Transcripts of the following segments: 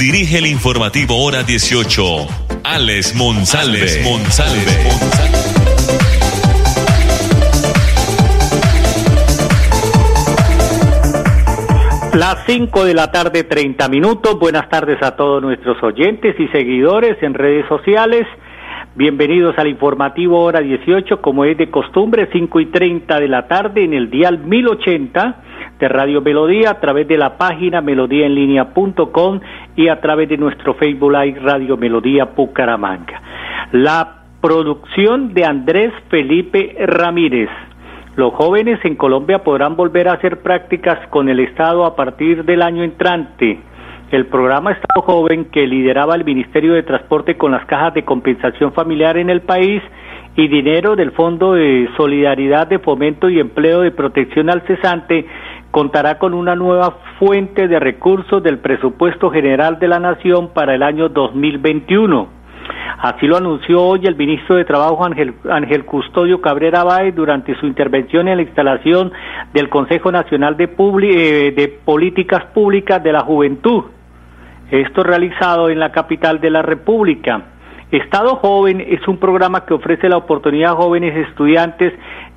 dirige el informativo Hora 18, Alex. Alex Monsalve. Las 5 de la tarde, 30 minutos. Buenas tardes a todos nuestros oyentes y seguidores en redes sociales. Bienvenidos al informativo hora 18, como es de costumbre, 5 y 30 de la tarde en el dial 1080 de Radio Melodía a través de la página melodíaenlínea.com y a través de nuestro Facebook Live Radio Melodía Bucaramanga. La producción de Andrés Felipe Ramírez los jóvenes en Colombia podrán volver a hacer prácticas con el Estado a partir del año entrante. El programa Estado Joven que lideraba el Ministerio de Transporte con las cajas de compensación familiar en el país y dinero del Fondo de Solidaridad de Fomento y Empleo de Protección al Cesante contará con una nueva fuente de recursos del presupuesto general de la Nación para el año 2021. Así lo anunció hoy el ministro de Trabajo Ángel, Ángel Custodio Cabrera Báez durante su intervención en la instalación del Consejo Nacional de, eh, de Políticas Públicas de la Juventud. Esto realizado en la capital de la República. Estado Joven es un programa que ofrece la oportunidad a jóvenes estudiantes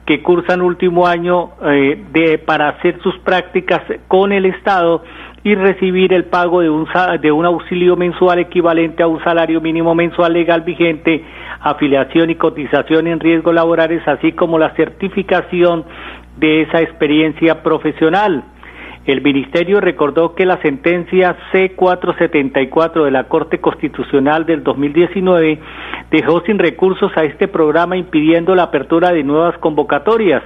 que cursan último año eh, de, para hacer sus prácticas con el Estado y recibir el pago de un, de un auxilio mensual equivalente a un salario mínimo mensual legal vigente, afiliación y cotización en riesgos laborales, así como la certificación de esa experiencia profesional. El Ministerio recordó que la sentencia C474 de la Corte Constitucional del 2019 dejó sin recursos a este programa impidiendo la apertura de nuevas convocatorias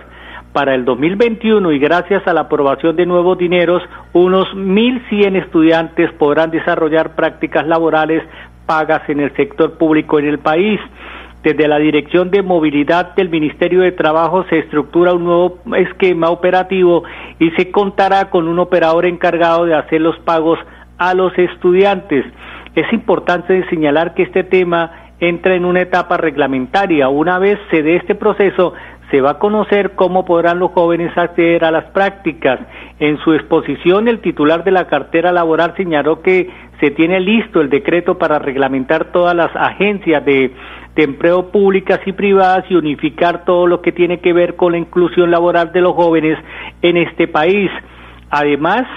para el 2021 y gracias a la aprobación de nuevos dineros, unos 1.100 estudiantes podrán desarrollar prácticas laborales pagas en el sector público en el país. Desde la Dirección de Movilidad del Ministerio de Trabajo se estructura un nuevo esquema operativo y se contará con un operador encargado de hacer los pagos a los estudiantes. Es importante señalar que este tema entra en una etapa reglamentaria. Una vez se dé este proceso, se va a conocer cómo podrán los jóvenes acceder a las prácticas. En su exposición, el titular de la cartera laboral señaló que se tiene listo el decreto para reglamentar todas las agencias de, empleo públicas y privadas y unificar todo lo que tiene que ver con la inclusión laboral de los jóvenes en este país. Además,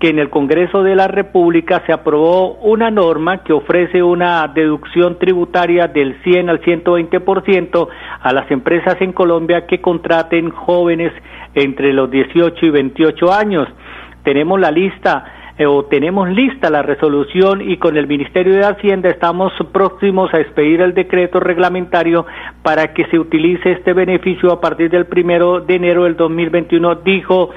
que en el Congreso de la República se aprobó una norma que ofrece una deducción tributaria del 100 al 120% a las empresas en Colombia que contraten jóvenes entre los 18 y 28 años. Tenemos la lista eh, o tenemos lista la resolución y con el Ministerio de Hacienda estamos próximos a expedir el decreto reglamentario para que se utilice este beneficio a partir del primero de enero del 2021, dijo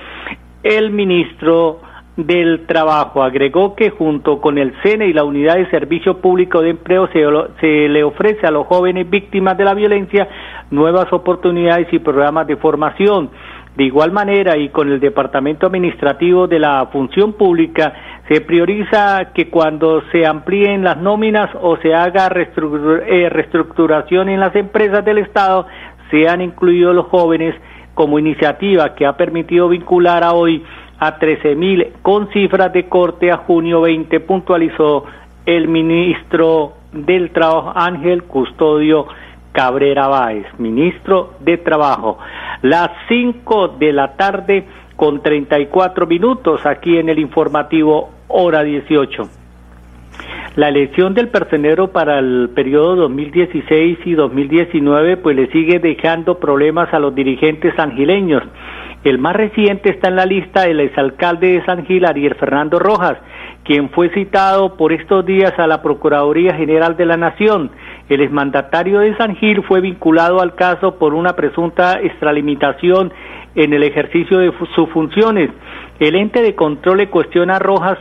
el ministro del Trabajo. Agregó que junto con el CENE y la Unidad de Servicio Público de Empleo se, se, le ofrece a los jóvenes víctimas de la violencia nuevas oportunidades y programas de formación. De igual manera, y con el Departamento Administrativo de la Función Pública, se prioriza que cuando se amplíen las nóminas o se haga eh, reestructuración en las empresas del Estado, sean incluidos los jóvenes como iniciativa que ha permitido vincular a hoy a 13 mil con cifras de corte a junio 20, puntualizó el ministro del Trabajo Ángel Custodio Cabrera Báez, ministro de Trabajo. Las 5 de la tarde con 34 minutos aquí en el informativo hora 18. La elección del personero para el periodo 2016 y 2019 pues le sigue dejando problemas a los dirigentes angileños el más reciente está en la lista del exalcalde de San Gil, Ariel Fernando Rojas, quien fue citado por estos días a la Procuraduría General de la Nación. El exmandatario de San Gil fue vinculado al caso por una presunta extralimitación en el ejercicio de sus funciones. El ente de control le cuestiona a Rojas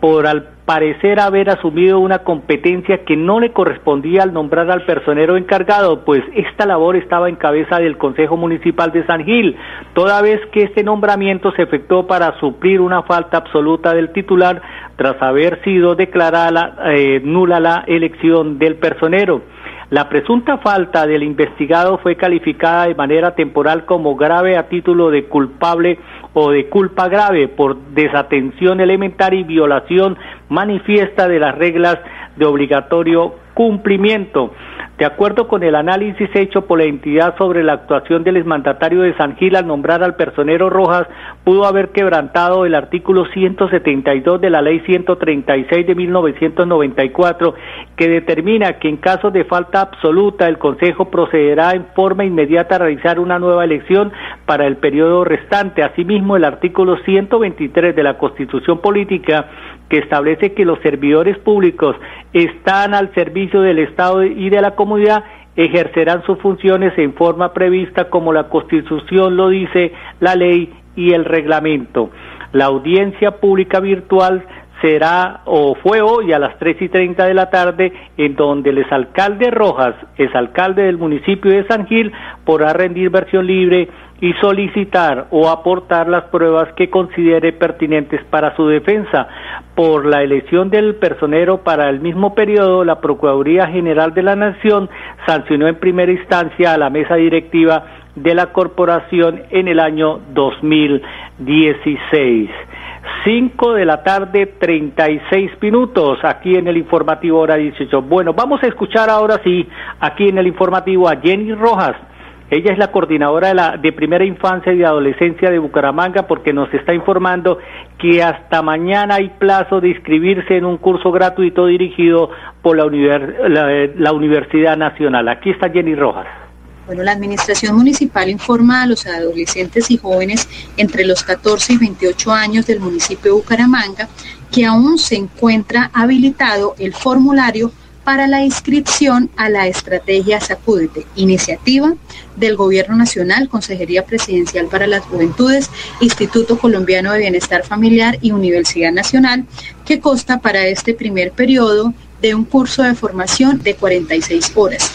por al parecer haber asumido una competencia que no le correspondía al nombrar al personero encargado, pues esta labor estaba en cabeza del Consejo Municipal de San Gil, toda vez que este nombramiento se efectuó para suplir una falta absoluta del titular tras haber sido declarada eh, nula la elección del personero. La presunta falta del investigado fue calificada de manera temporal como grave a título de culpable o de culpa grave por desatención elemental y violación manifiesta de las reglas de obligatorio cumplimiento. De acuerdo con el análisis hecho por la entidad sobre la actuación del exmandatario de San Gil al nombrar al personero Rojas, pudo haber quebrantado el artículo 172 de la ley 136 de 1994, que determina que en caso de falta absoluta el Consejo procederá en forma inmediata a realizar una nueva elección para el periodo restante. Asimismo, el artículo 123 de la Constitución Política que establece que los servidores públicos están al servicio del Estado y de la comunidad, ejercerán sus funciones en forma prevista como la Constitución lo dice, la ley y el reglamento. La audiencia pública virtual será o fue hoy a las tres y treinta de la tarde, en donde el exalcalde Rojas, exalcalde del municipio de San Gil, podrá rendir versión libre y solicitar o aportar las pruebas que considere pertinentes para su defensa. Por la elección del personero para el mismo periodo, la Procuraduría General de la Nación sancionó en primera instancia a la mesa directiva de la corporación en el año 2016. 5 de la tarde, 36 minutos, aquí en el informativo hora 18. Bueno, vamos a escuchar ahora sí, aquí en el informativo a Jenny Rojas ella es la coordinadora de, primera infancia y adolescencia de Bucaramanga porque nos está informando que hasta mañana hay plazo de inscribirse en un curso gratuito dirigido por la, la Universidad Nacional. Aquí está Jenny Rojas. Bueno, la Administración Municipal informa a los adolescentes y jóvenes entre los 14 y 28 años del municipio de Bucaramanga que aún se encuentra habilitado el formulario para la inscripción a la estrategia Sacúdete, iniciativa del Gobierno Nacional, Consejería Presidencial para las Juventudes, Instituto Colombiano de Bienestar Familiar y Universidad Nacional, que consta para este primer periodo de un curso de formación de 46 horas.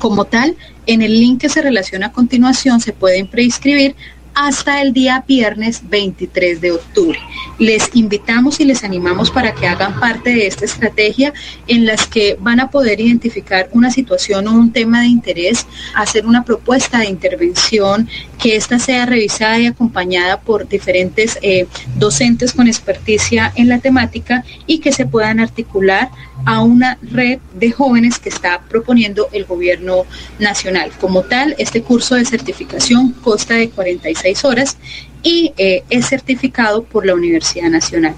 Como tal, en el link que se relaciona a continuación se pueden preinscribir hasta el día viernes 23 de octubre. Les invitamos y les animamos para que hagan parte de esta estrategia en las que van a poder identificar una situación o un tema de interés, hacer una propuesta de intervención, que ésta sea revisada y acompañada por diferentes eh, docentes con experticia en la temática y que se puedan articular a una red de jóvenes que está proponiendo el gobierno nacional. Como tal, este curso de certificación consta de 46 horas y eh, es certificado por la Universidad Nacional.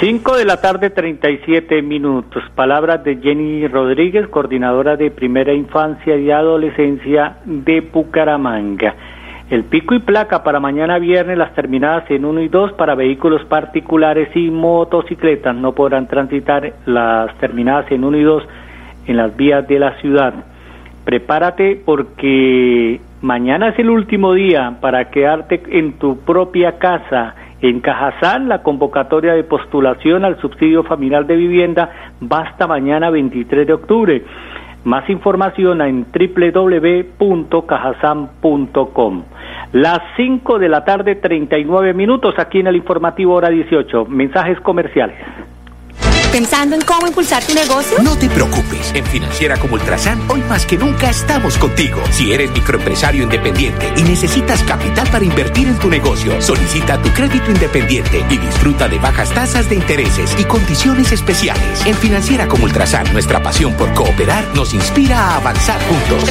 5 de la tarde, 37 minutos. Palabras de Jenny Rodríguez, coordinadora de Primera Infancia y Adolescencia de Bucaramanga. El pico y placa para mañana viernes, las terminadas en 1 y 2 para vehículos particulares y motocicletas no podrán transitar las terminadas en 1 y 2 en las vías de la ciudad. Prepárate porque mañana es el último día para quedarte en tu propia casa. En Cajazán, la convocatoria de postulación al subsidio familiar de vivienda va hasta mañana 23 de octubre. Más información en www.cajazán.com. Las 5 de la tarde, 39 minutos aquí en el informativo hora 18. Mensajes comerciales. ¿Pensando en cómo impulsar tu negocio? No te preocupes. En Financiera como Ultrasan, hoy más que nunca estamos contigo. Si eres microempresario independiente y necesitas capital para invertir en tu negocio, solicita tu crédito independiente y disfruta de bajas tasas de intereses y condiciones especiales. En Financiera como Ultrasan, nuestra pasión por cooperar nos inspira a avanzar juntos.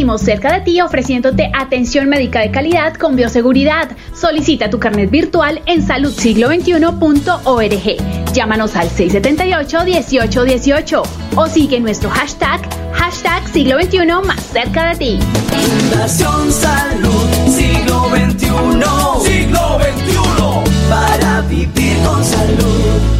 Cerca de ti ofreciéndote atención médica de calidad con bioseguridad. Solicita tu carnet virtual en saludsiglo21.org. Llámanos al 678-1818 o sigue nuestro hashtag, hashtag siglo XXI más cerca de ti. Fundación Salud Siglo XXI. Siglo XXI. Para vivir con salud.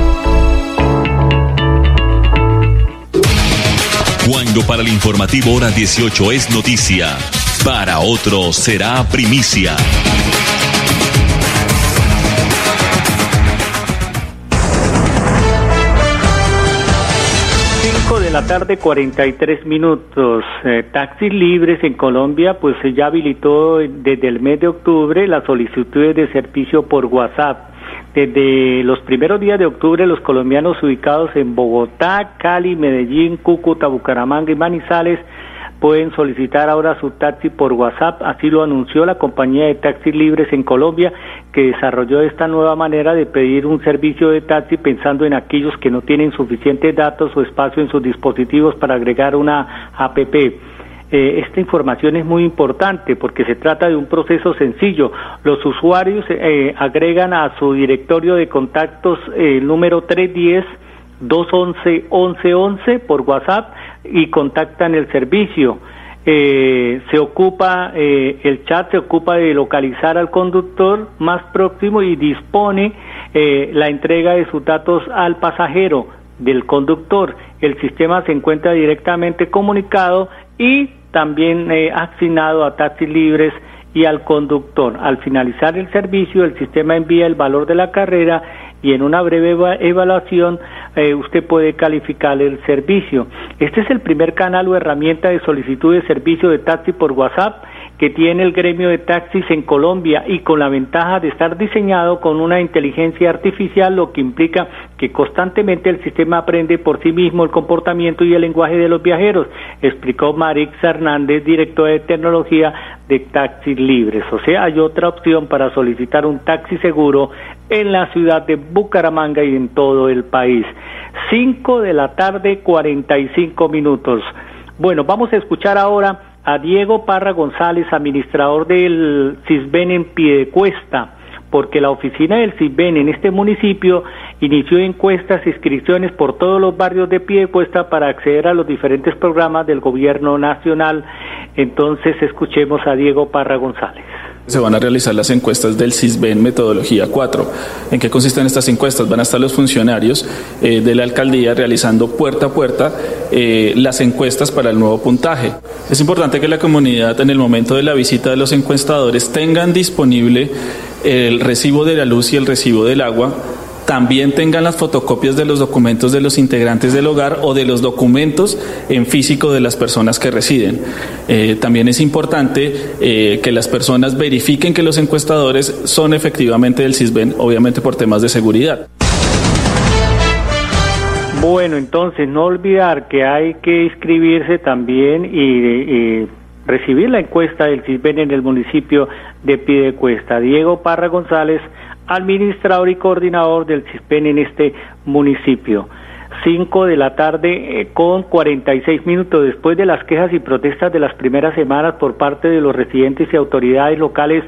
Para el informativo hora 18 es noticia, para otro será primicia. De la tarde, 43 minutos. Eh, taxis libres en Colombia, pues se ya habilitó desde el mes de octubre las solicitudes de servicio por WhatsApp. Desde los primeros días de octubre, los colombianos ubicados en Bogotá, Cali, Medellín, Cúcuta, Bucaramanga y Manizales pueden solicitar ahora su taxi por WhatsApp. Así lo anunció la compañía de taxis libres en Colombia, que desarrolló esta nueva manera de pedir un servicio de taxi pensando en aquellos que no tienen suficientes datos o espacio en sus dispositivos para agregar una APP. Eh, esta información es muy importante porque se trata de un proceso sencillo. Los usuarios eh, agregan a su directorio de contactos el número 310 211 1111 por WhatsApp y contactan el servicio. Eh, se ocupa, el chat se ocupa de localizar al conductor más próximo y dispone la entrega de sus datos al pasajero del conductor. El sistema se encuentra directamente comunicado y también eh, asignado a taxis libres y al conductor. Al finalizar el servicio, el sistema envía el valor de la carrera y en una breve evaluación eh, usted puede calificar el servicio. Este es el primer canal o herramienta de solicitud de servicio de taxi por WhatsApp que tiene el gremio de taxis en Colombia y con la ventaja de estar diseñado con una inteligencia artificial, lo que implica que constantemente el sistema aprende por sí mismo el comportamiento y el lenguaje de los viajeros, explicó Marix Hernández, director de tecnología de Taxis Libres. O sea, hay otra opción para solicitar un taxi seguro en la ciudad de Bucaramanga y en todo el país. 5 de la tarde, 45 minutos. Bueno, vamos a escuchar ahora a Diego Parra González, administrador del CISBEN en Piedecuesta, porque la oficina del CISBEN en este municipio inició encuestas e inscripciones por todos los barrios de Piedecuesta para acceder a los diferentes programas del gobierno nacional. Entonces escuchemos a Diego Parra González. Se van a realizar las encuestas del CISBEN Metodología 4. ¿En qué consisten estas encuestas? Van a estar los funcionarios eh, de la alcaldía realizando puerta a puerta eh, las encuestas para el nuevo puntaje. Es importante que la comunidad en el momento de la visita de los encuestadores tengan disponible el recibo de la luz y el recibo del agua también tengan las fotocopias de los documentos de los integrantes del hogar o de los documentos en físico de las personas que residen. Eh, también es importante eh, que las personas verifiquen que los encuestadores son efectivamente del CISBEN, obviamente por temas de seguridad. Bueno, entonces no olvidar que hay que inscribirse también y, recibir la encuesta del CISBEN en el municipio de Pidecuesta. Diego Parra González administrador y coordinador del CISPEN en este municipio. 5 de la tarde eh, con 46 minutos después de las quejas y protestas de las primeras semanas por parte de los residentes y autoridades locales,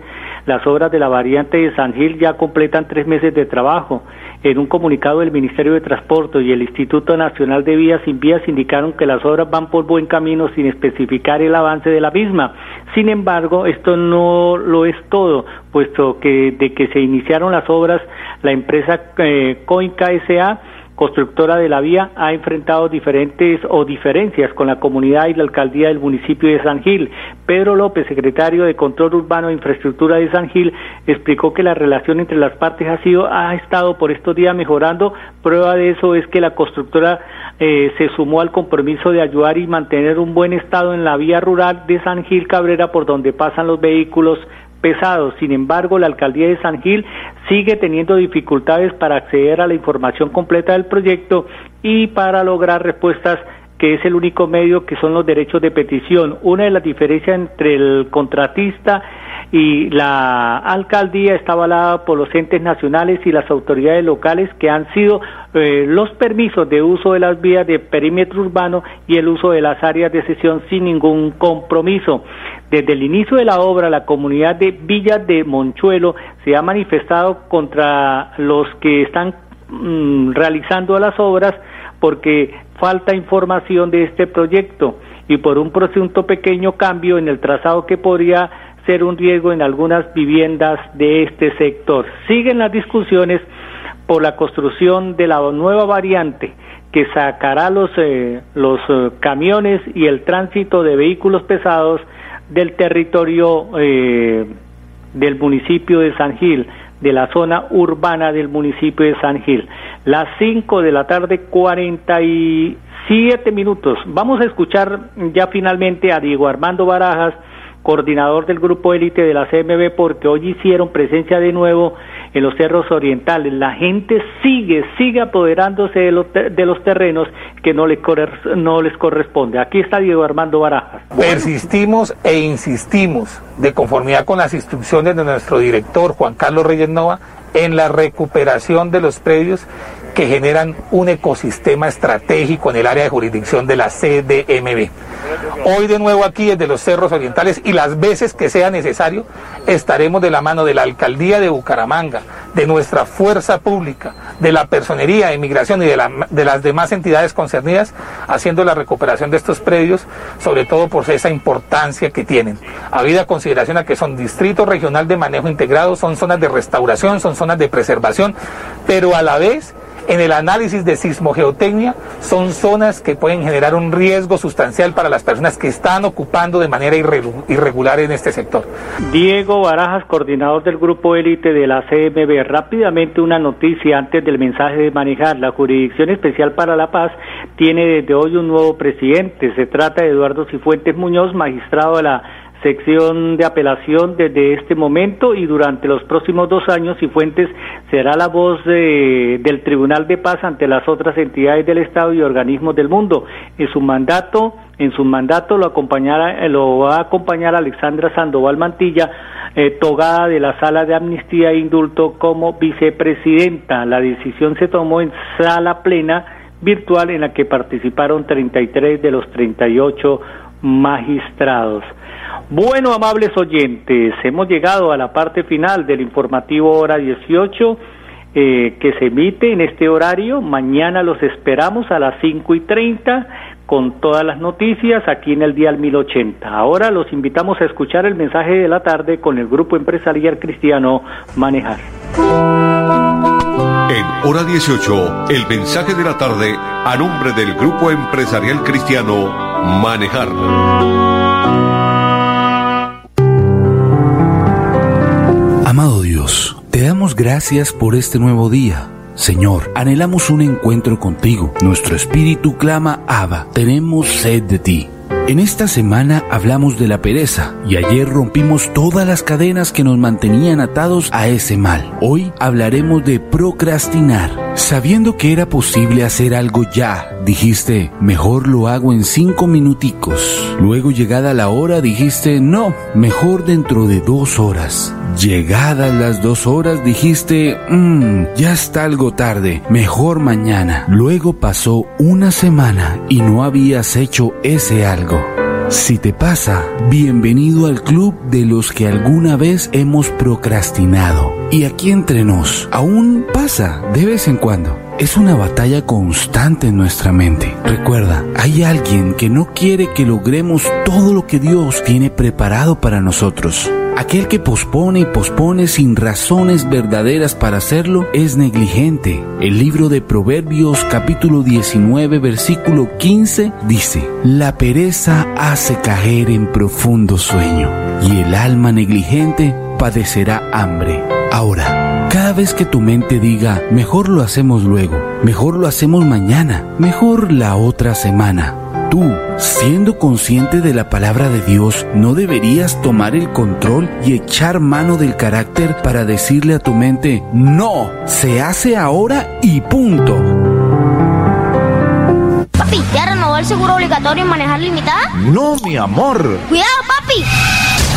las obras de la variante de San Gil ya completan tres meses de trabajo. En un comunicado del Ministerio de Transporte y el Instituto Nacional de Vías sin Vías indicaron que las obras van por buen camino sin especificar el avance de la misma. Sin embargo, esto no lo es todo, puesto que de que se iniciaron las obras, la empresa eh, Coinca S.A constructora de la vía ha enfrentado diferentes o diferencias con la comunidad y la alcaldía del municipio de San Gil. Pedro López, secretario de Control Urbano e Infraestructura de San Gil, explicó que la relación entre las partes ha sido ha estado por estos días mejorando. Prueba de eso es que la constructora eh, se sumó al compromiso de ayudar y mantener un buen estado en la vía rural de San Gil Cabrera por donde pasan los vehículos pesados. Sin embargo, la alcaldía de San Gil sigue teniendo dificultades para acceder a la información completa del proyecto y para lograr respuestas que es el único medio que son los derechos de petición. Una de las diferencias entre el contratista y la alcaldía está avalada por los entes nacionales y las autoridades locales que han sido eh, los permisos de uso de las vías de perímetro urbano y el uso de las áreas de sesión sin ningún compromiso. Desde el inicio de la obra, la comunidad de Villa de Monchuelo se ha manifestado contra los que están mm, realizando las obras porque falta información de este proyecto y por un presunto pequeño cambio en el trazado que podría ser un riesgo en algunas viviendas de este sector. Siguen las discusiones por la construcción de la nueva variante que sacará los, eh, los eh, camiones y el tránsito de vehículos pesados del territorio eh, del municipio de San Gil, de la zona urbana del municipio de San Gil. Las 5 de la tarde, 47 minutos. Vamos a escuchar ya finalmente a Diego Armando Barajas, coordinador del grupo élite de la CMB, porque hoy hicieron presencia de nuevo en los cerros orientales. La gente sigue, sigue apoderándose de los, de los terrenos que no les, no les corresponde. Aquí está Diego Armando Barajas. Persistimos e insistimos, de conformidad con las instrucciones de nuestro director Juan Carlos Reyes Nova, en la recuperación de los predios que generan un ecosistema estratégico en el área de jurisdicción de la CDMB. Hoy de nuevo aquí desde los Cerros Orientales y las veces que sea necesario estaremos de la mano de la Alcaldía de Bucaramanga, de nuestra fuerza pública, de la Personería de Inmigración y de, de las demás entidades concernidas haciendo la recuperación de estos predios, sobre todo por esa importancia que tienen. Habida consideración a que son distrito regional de manejo integrado, son zonas de restauración, son zonas de preservación, pero a la vez en el análisis de sismogeotecnia son zonas que pueden generar un riesgo sustancial para las personas que están ocupando de manera irregular en este sector. Diego Barajas, coordinador del grupo élite de la CMB. Rápidamente una noticia antes del mensaje de manejar. La Jurisdicción Especial para la Paz tiene desde hoy un nuevo presidente. Se trata de Eduardo Cifuentes Muñoz, magistrado de la sección de apelación desde este momento y durante los próximos dos años Cifuentes será la voz del Tribunal de Paz ante las otras entidades del Estado y organismos del mundo. En su mandato, en su mandato lo acompañará, lo va a acompañar Alexandra Sandoval Mantilla, eh, togada de la Sala de Amnistía e Indulto como vicepresidenta. La decisión se tomó en sala plena virtual en la que participaron 33 de los 38 magistrados. Bueno, amables oyentes, hemos llegado a la parte final del informativo hora 18 eh, que se emite en este horario. Mañana los esperamos a las 5 y 30 con todas las noticias aquí en el Dial 1080. Ahora los invitamos a escuchar el mensaje de la tarde con el grupo empresarial cristiano Manejar. En hora 18, el mensaje de la tarde a nombre del grupo empresarial cristiano Manejar. Amado Dios, te damos gracias por este nuevo día. Señor, anhelamos un encuentro contigo. Nuestro espíritu clama, Abba, tenemos sed de ti. En esta semana hablamos de la pereza y ayer rompimos todas las cadenas que nos mantenían atados a ese mal. Hoy hablaremos de procrastinar. Sabiendo que era posible hacer algo ya, dijiste, mejor lo hago en cinco minuticos. Luego llegada la hora dijiste, no, mejor dentro de dos horas. Llegadas las dos horas dijiste, mmm, ya está algo tarde, mejor mañana. Luego pasó una semana y no habías hecho ese algo. Si te pasa, bienvenido al club de los que alguna vez hemos procrastinado. Y aquí entre nos, aún pasa de vez en cuando. Es una batalla constante en nuestra mente. Recuerda, hay alguien que no quiere que logremos todo lo que Dios tiene preparado para nosotros. Aquel que pospone y pospone sin razones verdaderas para hacerlo es negligente. El libro de Proverbios capítulo 19 versículo 15 dice, La pereza hace caer en profundo sueño y el alma negligente padecerá hambre. Ahora, cada vez que tu mente diga, mejor lo hacemos luego, mejor lo hacemos mañana, mejor la otra semana, tú, siendo consciente de la palabra de Dios, no deberías tomar el control y echar mano del carácter para decirle a tu mente, no, se hace ahora y punto. Papi, ¿ya renovó el seguro obligatorio en manejar limitada? No, mi amor. Cuidado, papi.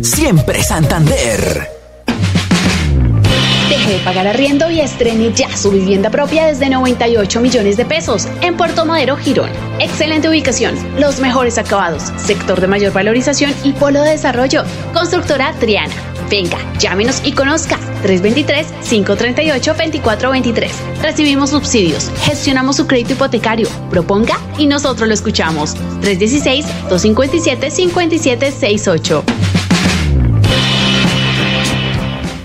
Siempre Santander. Deje de pagar arriendo y estrene ya su vivienda propia desde 98 millones de pesos en Puerto Madero, Girón. Excelente ubicación, los mejores acabados, sector de mayor valorización y polo de desarrollo. Constructora Triana. Venga, llámenos y conozca 323-538-2423. Recibimos subsidios, gestionamos su crédito hipotecario, proponga y nosotros lo escuchamos. 316-257-5768.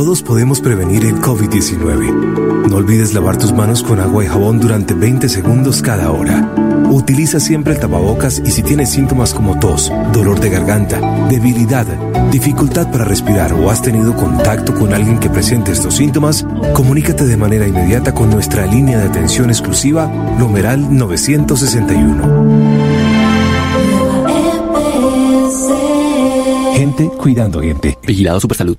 Todos podemos prevenir el COVID-19. No olvides lavar tus manos con agua y jabón durante 20 segundos cada hora. Utiliza siempre el tapabocas y si tienes síntomas como tos, dolor de garganta, debilidad, dificultad para respirar o has tenido contacto con alguien que presente estos síntomas, comunícate de manera inmediata con nuestra línea de atención exclusiva numeral 961. Gente cuidando gente. Vigilado Supersalud.